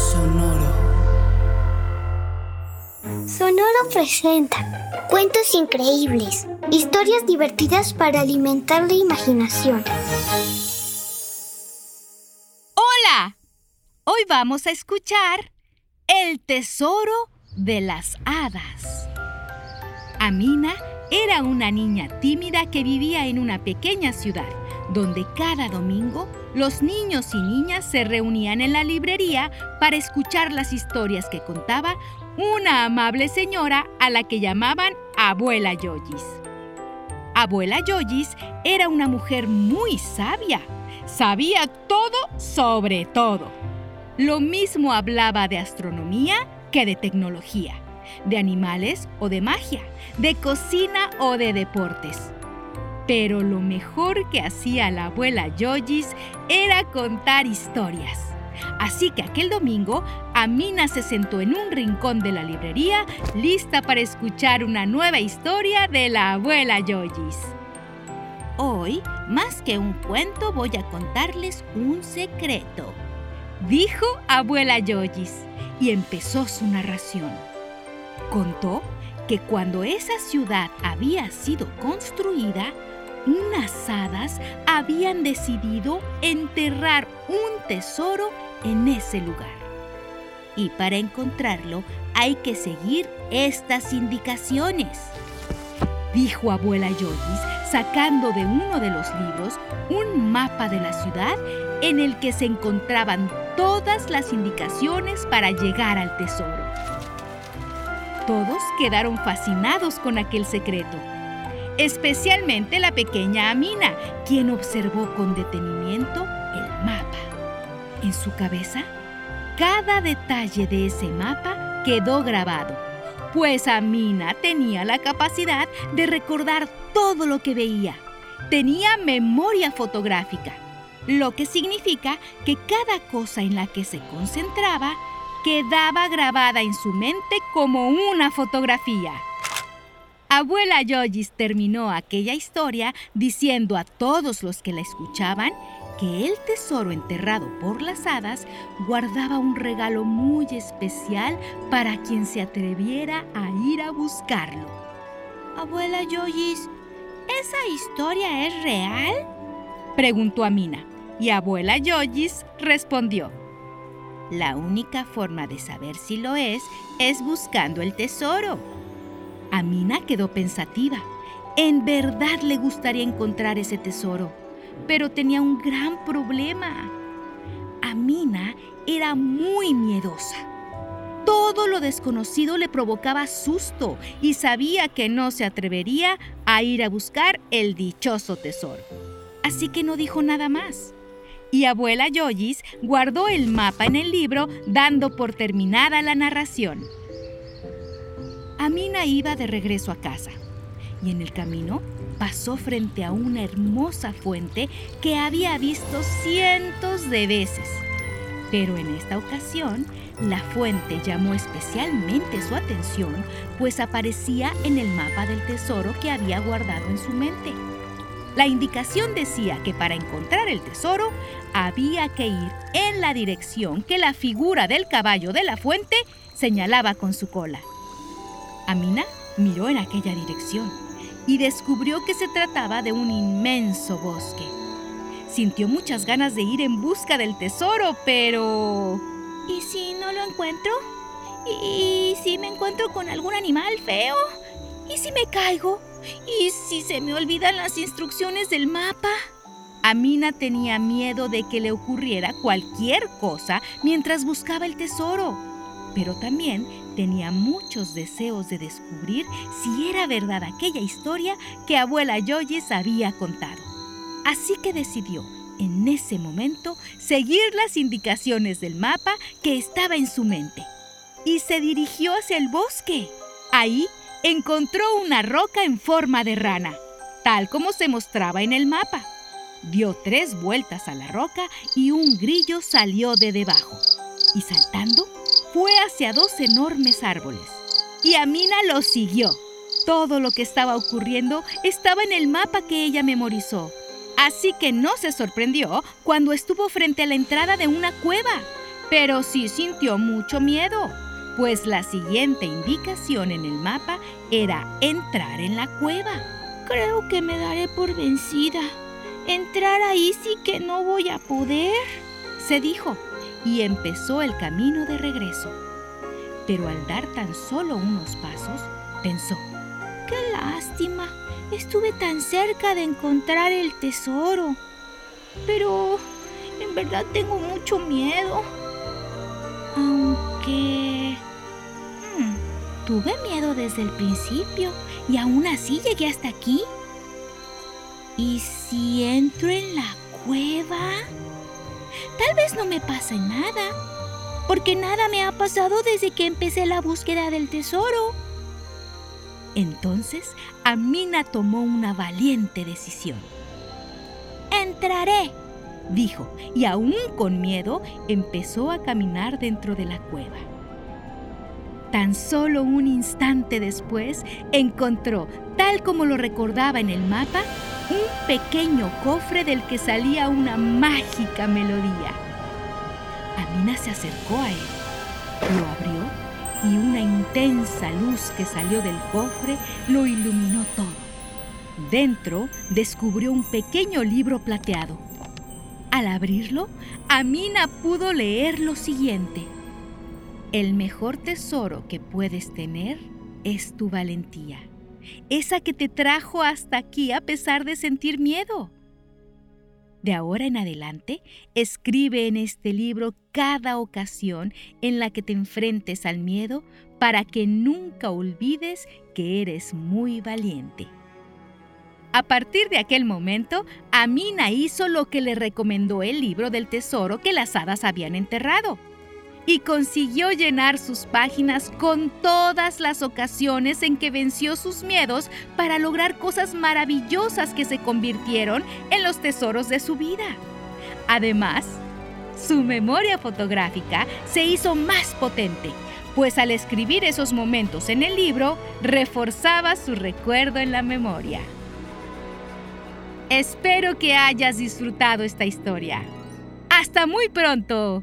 Sonoro. Sonoro presenta cuentos increíbles, historias divertidas para alimentar la imaginación. Hola, hoy vamos a escuchar El Tesoro de las Hadas. Amina era una niña tímida que vivía en una pequeña ciudad, donde cada domingo los niños y niñas se reunían en la librería para escuchar las historias que contaba una amable señora a la que llamaban Abuela Yoyis. Abuela Yoyis era una mujer muy sabia. Sabía todo sobre todo. Lo mismo hablaba de astronomía que de tecnología, de animales o de magia, de cocina o de deportes. Pero lo mejor que hacía la abuela Yoyis era contar historias. Así que aquel domingo, Amina se sentó en un rincón de la librería, lista para escuchar una nueva historia de la abuela Yoyis. Hoy, más que un cuento, voy a contarles un secreto, dijo abuela Yoyis, y empezó su narración. Contó que cuando esa ciudad había sido construida, unas hadas habían decidido enterrar un tesoro en ese lugar. Y para encontrarlo hay que seguir estas indicaciones. Dijo abuela Yoyis sacando de uno de los libros un mapa de la ciudad en el que se encontraban todas las indicaciones para llegar al tesoro. Todos quedaron fascinados con aquel secreto especialmente la pequeña Amina, quien observó con detenimiento el mapa. En su cabeza, cada detalle de ese mapa quedó grabado, pues Amina tenía la capacidad de recordar todo lo que veía. Tenía memoria fotográfica, lo que significa que cada cosa en la que se concentraba quedaba grabada en su mente como una fotografía. Abuela Yoyis terminó aquella historia diciendo a todos los que la escuchaban que el tesoro enterrado por las hadas guardaba un regalo muy especial para quien se atreviera a ir a buscarlo. Abuela Yoyis, ¿esa historia es real? Preguntó Amina. Y abuela Yoyis respondió. La única forma de saber si lo es es buscando el tesoro. Amina quedó pensativa. En verdad le gustaría encontrar ese tesoro, pero tenía un gran problema. Amina era muy miedosa. Todo lo desconocido le provocaba susto y sabía que no se atrevería a ir a buscar el dichoso tesoro. Así que no dijo nada más. Y abuela Yoyis guardó el mapa en el libro dando por terminada la narración. Amina iba de regreso a casa y en el camino pasó frente a una hermosa fuente que había visto cientos de veces. Pero en esta ocasión, la fuente llamó especialmente su atención, pues aparecía en el mapa del tesoro que había guardado en su mente. La indicación decía que para encontrar el tesoro había que ir en la dirección que la figura del caballo de la fuente señalaba con su cola. Amina miró en aquella dirección y descubrió que se trataba de un inmenso bosque. Sintió muchas ganas de ir en busca del tesoro, pero... ¿Y si no lo encuentro? ¿Y si me encuentro con algún animal feo? ¿Y si me caigo? ¿Y si se me olvidan las instrucciones del mapa? Amina tenía miedo de que le ocurriera cualquier cosa mientras buscaba el tesoro, pero también tenía muchos deseos de descubrir si era verdad aquella historia que abuela Yoyes había contado. Así que decidió, en ese momento, seguir las indicaciones del mapa que estaba en su mente. Y se dirigió hacia el bosque. Ahí encontró una roca en forma de rana, tal como se mostraba en el mapa. Dio tres vueltas a la roca y un grillo salió de debajo. Y saltando, fue hacia dos enormes árboles. Y Amina lo siguió. Todo lo que estaba ocurriendo estaba en el mapa que ella memorizó. Así que no se sorprendió cuando estuvo frente a la entrada de una cueva. Pero sí sintió mucho miedo, pues la siguiente indicación en el mapa era entrar en la cueva. Creo que me daré por vencida. Entrar ahí sí que no voy a poder, se dijo, y empezó el camino de regreso. Pero al dar tan solo unos pasos, pensó, ¡Qué lástima! Estuve tan cerca de encontrar el tesoro. Pero en verdad tengo mucho miedo. Aunque... Hmm, tuve miedo desde el principio y aún así llegué hasta aquí. ¿Y si entro en la cueva? Tal vez no me pase nada, porque nada me ha pasado desde que empecé la búsqueda del tesoro. Entonces Amina tomó una valiente decisión. Entraré, dijo, y aún con miedo empezó a caminar dentro de la cueva. Tan solo un instante después encontró, tal como lo recordaba en el mapa, un pequeño cofre del que salía una mágica melodía. Amina se acercó a él, lo abrió y una intensa luz que salió del cofre lo iluminó todo. Dentro descubrió un pequeño libro plateado. Al abrirlo, Amina pudo leer lo siguiente. El mejor tesoro que puedes tener es tu valentía, esa que te trajo hasta aquí a pesar de sentir miedo. De ahora en adelante, escribe en este libro cada ocasión en la que te enfrentes al miedo para que nunca olvides que eres muy valiente. A partir de aquel momento, Amina hizo lo que le recomendó el libro del tesoro que las hadas habían enterrado y consiguió llenar sus páginas con todas las ocasiones en que venció sus miedos para lograr cosas maravillosas que se convirtieron en los tesoros de su vida. Además, su memoria fotográfica se hizo más potente, pues al escribir esos momentos en el libro, reforzaba su recuerdo en la memoria. Espero que hayas disfrutado esta historia. ¡Hasta muy pronto!